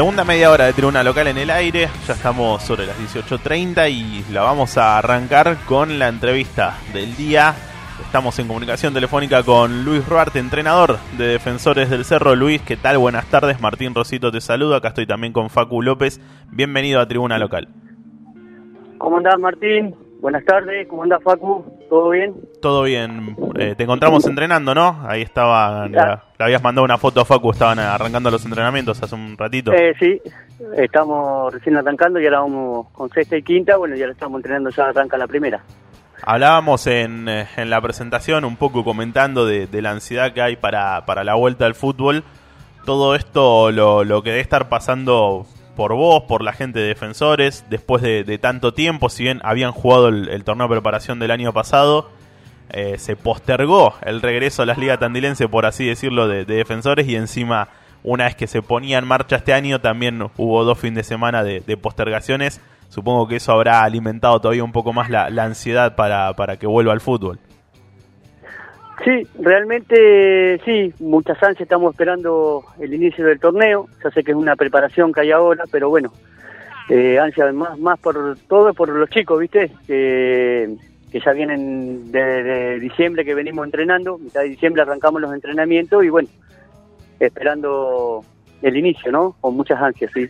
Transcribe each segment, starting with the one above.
Segunda media hora de tribuna local en el aire, ya estamos sobre las 18.30 y la vamos a arrancar con la entrevista del día. Estamos en comunicación telefónica con Luis Ruarte, entrenador de Defensores del Cerro. Luis, ¿qué tal? Buenas tardes. Martín Rosito te saluda. Acá estoy también con Facu López. Bienvenido a Tribuna Local. ¿Cómo andás, Martín? Buenas tardes. ¿Cómo andás, Facu? ¿Todo bien? Todo bien. Eh, te encontramos entrenando, ¿no? Ahí estaba, le habías mandado una foto a Facu, estaban arrancando los entrenamientos hace un ratito. Eh, sí, estamos recién arrancando y ahora vamos con sexta y quinta. Bueno, ya lo estamos entrenando, ya arranca la primera. Hablábamos en, eh, en la presentación un poco comentando de, la ansiedad que hay para, para la vuelta al fútbol. Todo esto lo, lo que debe estar pasando por vos, por la gente de defensores, después de, tanto tiempo, si bien habían jugado el, torneo de preparación del año pasado, eh, se postergó el regreso a las ligas tandilense, por así decirlo, de, defensores y encima una vez que se ponía en marcha este año también hubo dos fines de semana de, postergaciones. Supongo que eso habrá alimentado todavía un poco más la, ansiedad para, para que vuelva al fútbol. Sí, realmente sí, muchas ansias, estamos esperando el inicio del torneo, ya sé que es una preparación que hay ahora, pero bueno, eh, ansia más, más por todo, por los chicos, ¿viste? que ya vienen de, diciembre que venimos entrenando, mitad de diciembre arrancamos los entrenamientos y bueno, esperando el inicio, ¿no? Con muchas ansias, sí.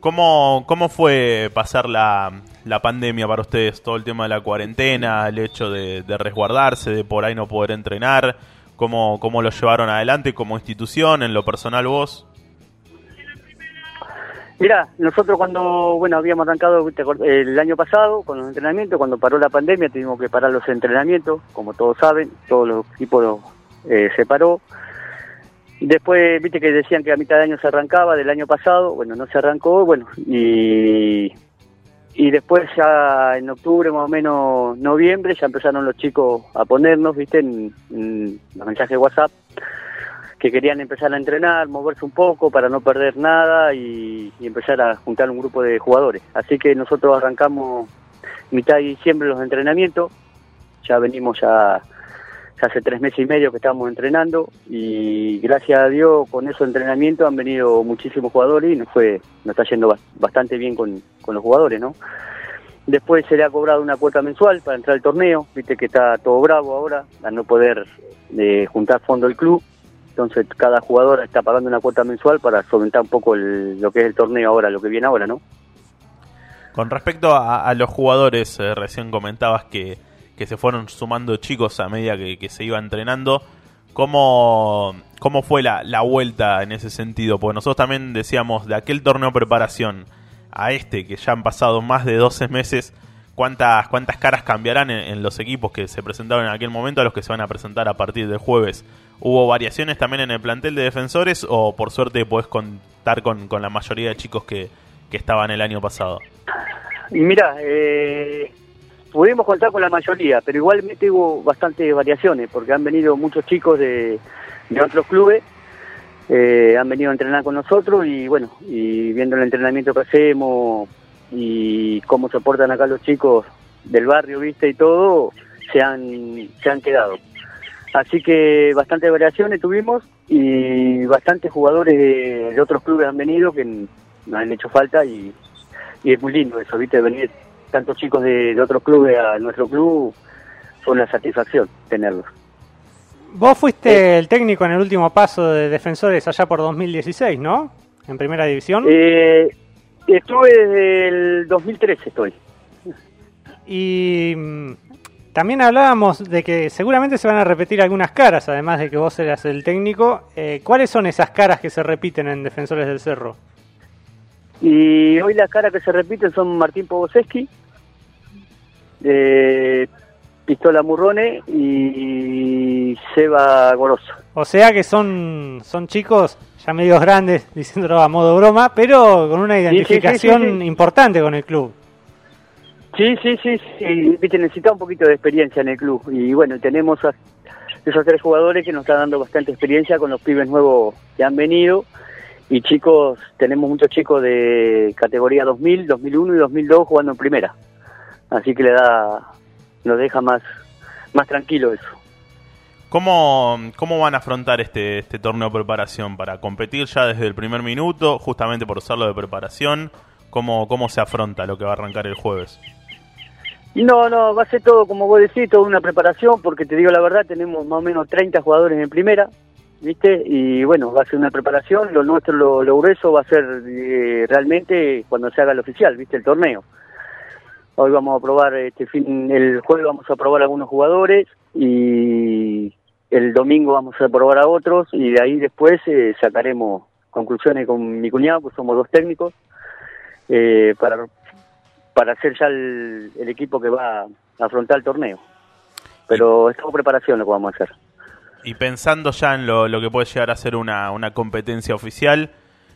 ¿Cómo, cómo fue pasar la, la pandemia para ustedes? Todo el tema de la cuarentena, el hecho de, resguardarse, de por ahí no poder entrenar. ¿Cómo, ¿Cómo lo llevaron adelante como institución, en lo personal vos? Mira, nosotros cuando, bueno, habíamos arrancado el año pasado con los entrenamientos, cuando paró la pandemia tuvimos que parar los entrenamientos, como todos saben, todos los equipos eh, se paró. Después, viste que decían que a mitad de año se arrancaba del año pasado, bueno, no se arrancó, bueno, y y después ya en octubre, más o menos noviembre, ya empezaron los chicos a ponernos, viste, en, los mensajes de WhatsApp, que querían empezar a entrenar, moverse un poco para no perder nada y, empezar a juntar un grupo de jugadores. Así que nosotros arrancamos mitad de diciembre los entrenamientos, ya venimos ya hace tres meses y medio que estamos entrenando y gracias a Dios con esos entrenamientos han venido muchísimos jugadores y nos fue nos está yendo bastante bien con, los jugadores, ¿no? Después se le ha cobrado una cuota mensual para entrar al torneo, viste que está todo bravo ahora, a no poder eh, juntar fondo el club, entonces cada jugador está pagando una cuota mensual para solventar un poco lo que es el torneo ahora, lo que viene ahora, ¿no? Con respecto a, los jugadores, eh, recién comentabas que que se fueron sumando chicos a medida que, se iba entrenando. ¿Cómo, cómo fue la, la, vuelta en ese sentido? Porque nosotros también decíamos de aquel torneo preparación a este, que ya han pasado más de 12 meses, ¿cuántas, cuántas caras cambiarán en, los equipos que se presentaron en aquel momento a los que se van a presentar a partir del jueves? ¿Hubo variaciones también en el plantel de defensores o por suerte podés contar con, con la mayoría de chicos que, que estaban el año pasado? Mira, eh, pudimos contar con la mayoría, pero igualmente hubo bastantes variaciones, porque han venido muchos chicos de, otros clubes, eh, han venido a entrenar con nosotros y bueno, y viendo el entrenamiento que hacemos y cómo se portan acá los chicos del barrio, viste, y todo, se han, se han quedado. Así que bastantes variaciones tuvimos y bastantes jugadores de, otros clubes han venido que nos han hecho falta y, y es muy lindo eso, viste, venir tantos chicos de, otros clubes a nuestro club, fue una satisfacción tenerlos. Vos fuiste eh, el técnico en el último paso de Defensores allá por 2016, ¿no? En Primera División. Eh, estuve desde el 2013, estoy. Y mm, también hablábamos de que seguramente se van a repetir algunas caras, además de que vos eras el técnico. Eh, ¿Cuáles son esas caras que se repiten en Defensores del Cerro? Y hoy las caras que se repiten son Martín Pogoseski, de Pistola Murrone y Seba Goroso. O sea que son, son chicos ya medios grandes, diciéndolo a modo broma, pero con una identificación importante con el club. Sí, sí, sí, sí, necesita un poquito de experiencia en el club. Y bueno, tenemos a esos tres jugadores que nos están dando bastante experiencia con los pibes nuevos que han venido. Y chicos, tenemos muchos chicos de categoría 2000, 2001 y 2002 jugando en primera así que le da, nos deja más, más tranquilo eso. ¿Cómo, ¿Cómo van a afrontar este, este torneo de preparación? ¿Para competir ya desde el primer minuto, justamente por usarlo de preparación? ¿Cómo, ¿Cómo se afronta lo que va a arrancar el jueves? No, no, va a ser todo, como vos decís, toda una preparación, porque te digo la verdad, tenemos más o menos 30 jugadores en primera, ¿viste? Y bueno, va a ser una preparación, lo nuestro, lo, lo grueso va a ser eh, realmente cuando se haga el oficial, ¿viste? El torneo. Hoy vamos a probar, este fin, el jueves vamos a probar algunos jugadores y el domingo vamos a probar a otros y de ahí después eh, sacaremos conclusiones con mi cuñado, pues somos dos técnicos, eh, para, para hacer ya el, equipo que va a afrontar el torneo. Pero es todo preparación lo que vamos a hacer. Y pensando ya en lo, lo que puede llegar a ser una, una competencia oficial,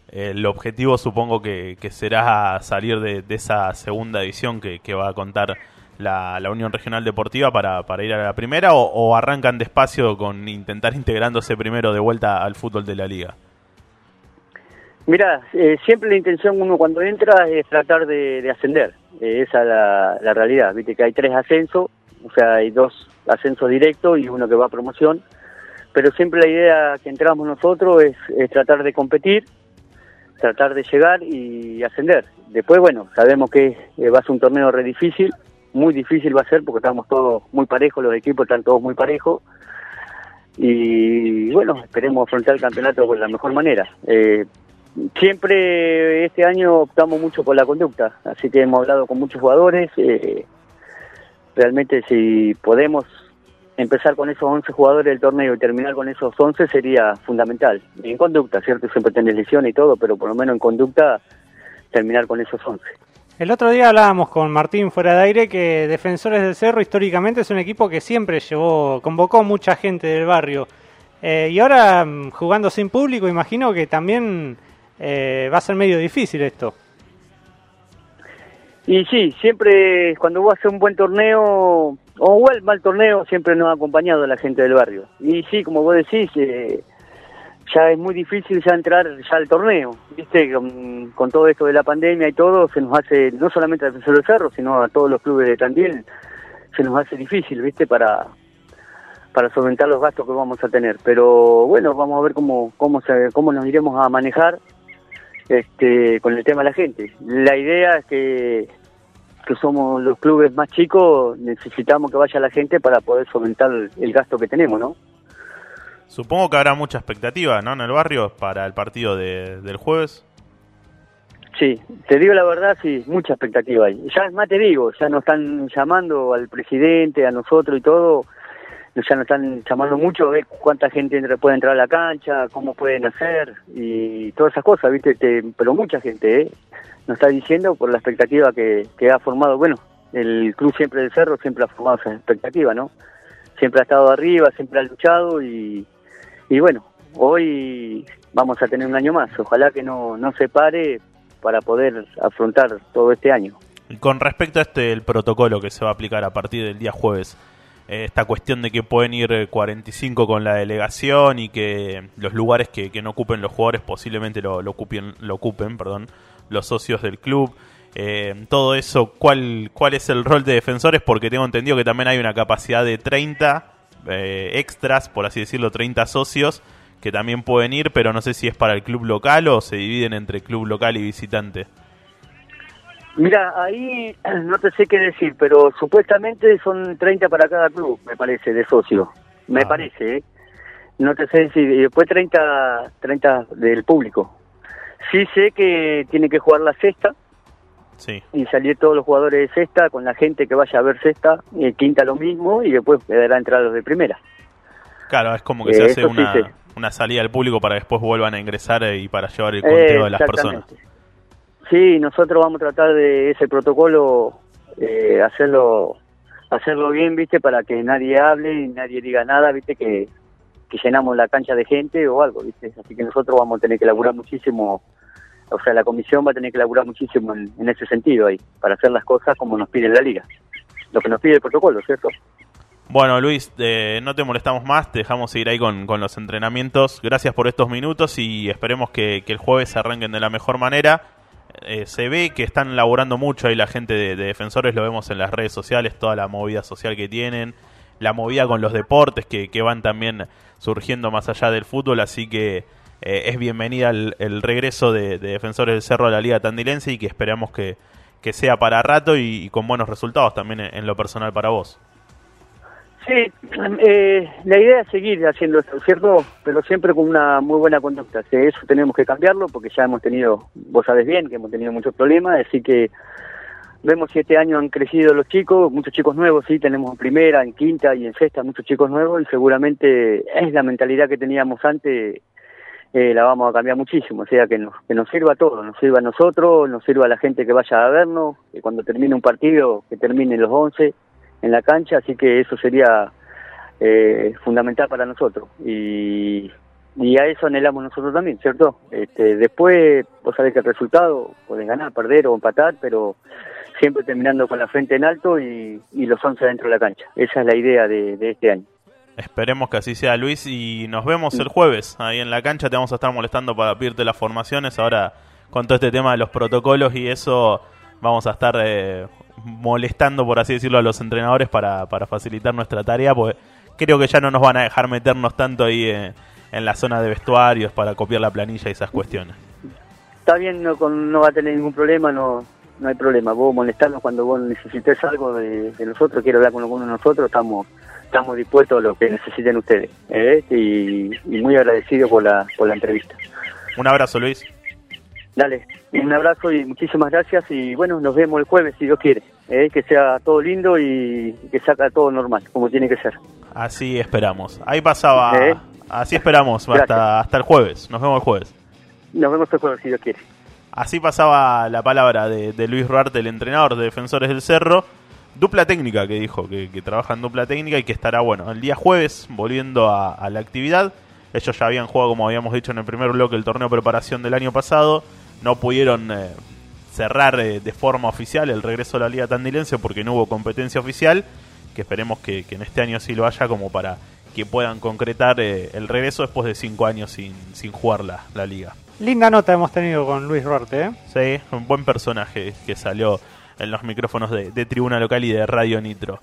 el objetivo supongo que, será salir de, esa segunda edición que, va a contar la, Unión Regional Deportiva para, ir a la primera o, arrancan despacio con intentar integrándose primero de vuelta al fútbol de la liga? Mira, eh, siempre la intención uno cuando entra es tratar de, de ascender, eh, esa es la, la, realidad, viste que hay tres ascensos, o sea, hay dos ascensos directos y uno que va a promoción, pero siempre la idea que entramos nosotros es tratar de competir, tratar de llegar y ascender. Después, bueno, sabemos que eh, va a ser un torneo re difícil, muy difícil va a ser porque estamos todos muy parejos, los equipos están todos muy parejos. Y bueno, esperemos afrontar el campeonato de la mejor manera. Eh, siempre este año optamos mucho por la conducta, así que hemos hablado con muchos jugadores. Eh, realmente si podemos empezar con esos 11 jugadores del torneo y terminar con esos 11 sería fundamental. En conducta, ¿cierto? Siempre tenés lesión y todo, pero por lo menos en conducta terminar con esos 11. El otro día hablábamos con Martín fuera de aire que Defensores del Cerro históricamente es un equipo que siempre llevó, convocó mucha gente del barrio. Eh, y ahora mm, jugando sin público, imagino que también eh, va a ser medio difícil esto. Y sí, siempre cuando vos haces un buen torneo o un mal torneo, siempre nos ha acompañado la gente del barrio. Y sí, como vos decís, eh, ya es muy difícil ya entrar ya al torneo, ¿viste? Con, con, todo esto de la pandemia y todo, se nos hace, no solamente a Defensor del Cerro, sino a todos los clubes de Tandil, se nos hace difícil, ¿viste? Para, para solventar los gastos que vamos a tener. Pero bueno, vamos a ver cómo, cómo, se, cómo nos iremos a manejar este, con el tema de la gente. La idea es que, que somos los clubes más chicos, necesitamos que vaya la gente para poder solventar el gasto que tenemos, ¿no? Supongo que habrá mucha expectativa, ¿no? En el barrio para el partido de, del jueves. Sí, te digo la verdad, sí, mucha expectativa hay. Ya más te digo, ya nos están llamando al presidente, a nosotros y todo, ya nos están llamando mucho, ver cuánta gente puede entrar a la cancha, cómo pueden hacer y todas esas cosas, ¿viste? Te, pero mucha gente, ¿eh? Nos está diciendo por la expectativa que, que ha formado, bueno, el club siempre del Cerro siempre ha formado esa expectativa, ¿no? Siempre ha estado arriba, siempre ha luchado y, y bueno, hoy vamos a tener un año más. Ojalá que no, no se pare para poder afrontar todo este año. Y con respecto a este el protocolo que se va a aplicar a partir del día jueves, esta cuestión de que pueden ir 45 con la delegación y que los lugares que, que no ocupen los jugadores posiblemente lo, lo, ocupen, lo ocupen perdón, los socios del club. Eh, todo eso, ¿cuál, ¿cuál es el rol de defensores? Porque tengo entendido que también hay una capacidad de 30 eh, extras, por así decirlo, 30 socios que también pueden ir, pero no sé si es para el club local o se dividen entre club local y visitante. Mira, ahí no te sé qué decir, pero supuestamente son 30 para cada club, me parece, de socio. Me ah. parece, ¿eh? No te sé decir, y después 30, 30 del público. Sí sé que tiene que jugar la sexta, Sí. Y salir todos los jugadores de sexta con la gente que vaya a ver sexta, y quinta lo mismo, y después deberá entrar los de primera. Claro, es como que eh, se hace una, sí. una, salida al público para que después vuelvan a ingresar y para llevar el conteo eh, de las personas. Sí, nosotros vamos a tratar de ese protocolo eh, hacerlo hacerlo bien, ¿viste? Para que nadie hable y nadie diga nada, ¿viste? Que, llenamos la cancha de gente o algo, ¿viste? Así que nosotros vamos a tener que elaborar muchísimo o sea, la comisión va a tener que laburar muchísimo en, ese sentido ahí, para hacer las cosas como nos pide la liga, lo que nos pide el protocolo, ¿cierto? Bueno, Luis, eh, no te molestamos más, te dejamos seguir ahí con, con, los entrenamientos. Gracias por estos minutos y esperemos que el jueves se arranquen de la mejor manera. Eh, se ve que están laburando mucho ahí la gente de, de, defensores, lo vemos en las redes sociales, toda la movida social que tienen, la movida con los deportes que, que van también surgiendo más allá del fútbol, así que eh, es bienvenida el, el regreso de, de, Defensores del Cerro a la Liga Tandilense y que esperamos que, que sea para rato y, con buenos resultados también en, lo personal para vos. Sí, eh, la idea es seguir haciendo esto, ¿cierto? Pero siempre con una muy buena conducta. Eso tenemos que cambiarlo porque ya hemos tenido, vos sabes bien, que hemos tenido muchos problemas, así que vemos siete años han crecido los chicos, muchos chicos nuevos, sí, tenemos en primera, en quinta y en sexta muchos chicos nuevos y seguramente es la mentalidad que teníamos antes, eh, la vamos a cambiar muchísimo, o sea, que nos, que nos sirva a todos, nos sirva a nosotros, nos sirva a la gente que vaya a vernos, que cuando termine un partido, que termine los once en la cancha, así que eso sería eh, fundamental para nosotros y, y a eso anhelamos nosotros también, ¿cierto? Este, después, vos sabés que el resultado, podés ganar, perder o empatar, pero siempre terminando con la frente en alto y, y los 11 dentro de la cancha. Esa es la idea de, de, este año. Esperemos que así sea, Luis, y nos vemos el jueves ahí en la cancha. Te vamos a estar molestando para pedirte las formaciones. Ahora, con todo este tema de los protocolos y eso, vamos a estar eh, molestando, por así decirlo, a los entrenadores para, para facilitar nuestra tarea, porque creo que ya no nos van a dejar meternos tanto ahí eh, en la zona de vestuarios para copiar la planilla y esas cuestiones. Está bien, no, con, no va a tener ningún problema, no, no hay problema. Vos molestarnos cuando vos necesites algo de, de nosotros, quiero hablar con alguno de nosotros, estamos estamos dispuestos a lo que necesiten ustedes. ¿eh? Y, y, muy agradecido por la, por la entrevista. Un abrazo, Luis. Dale, un abrazo y muchísimas gracias. Y bueno, nos vemos el jueves, si Dios quiere. ¿eh? Que sea todo lindo y que salga todo normal, como tiene que ser. Así esperamos. Ahí pasaba. ¿Eh? Así esperamos hasta, hasta el jueves. Nos vemos el jueves. Nos vemos el jueves, si Dios quiere. Así pasaba la palabra de, de Luis Ruarte, el entrenador de Defensores del Cerro dupla técnica que dijo, que, que, trabaja en dupla técnica y que estará, bueno, el día jueves volviendo a, a, la actividad. Ellos ya habían jugado, como habíamos dicho en el primer bloque, el torneo de preparación del año pasado. No pudieron eh, cerrar eh, de forma oficial el regreso a la Liga Tandilense porque no hubo competencia oficial. Que esperemos que, que en este año sí lo haya como para que puedan concretar eh, el regreso después de cinco años sin, sin jugar la, la liga. Linda nota hemos tenido con Luis Ruarte, ¿eh? Sí, un buen personaje que salió en los micrófonos de, de Tribuna Local y de Radio Nitro.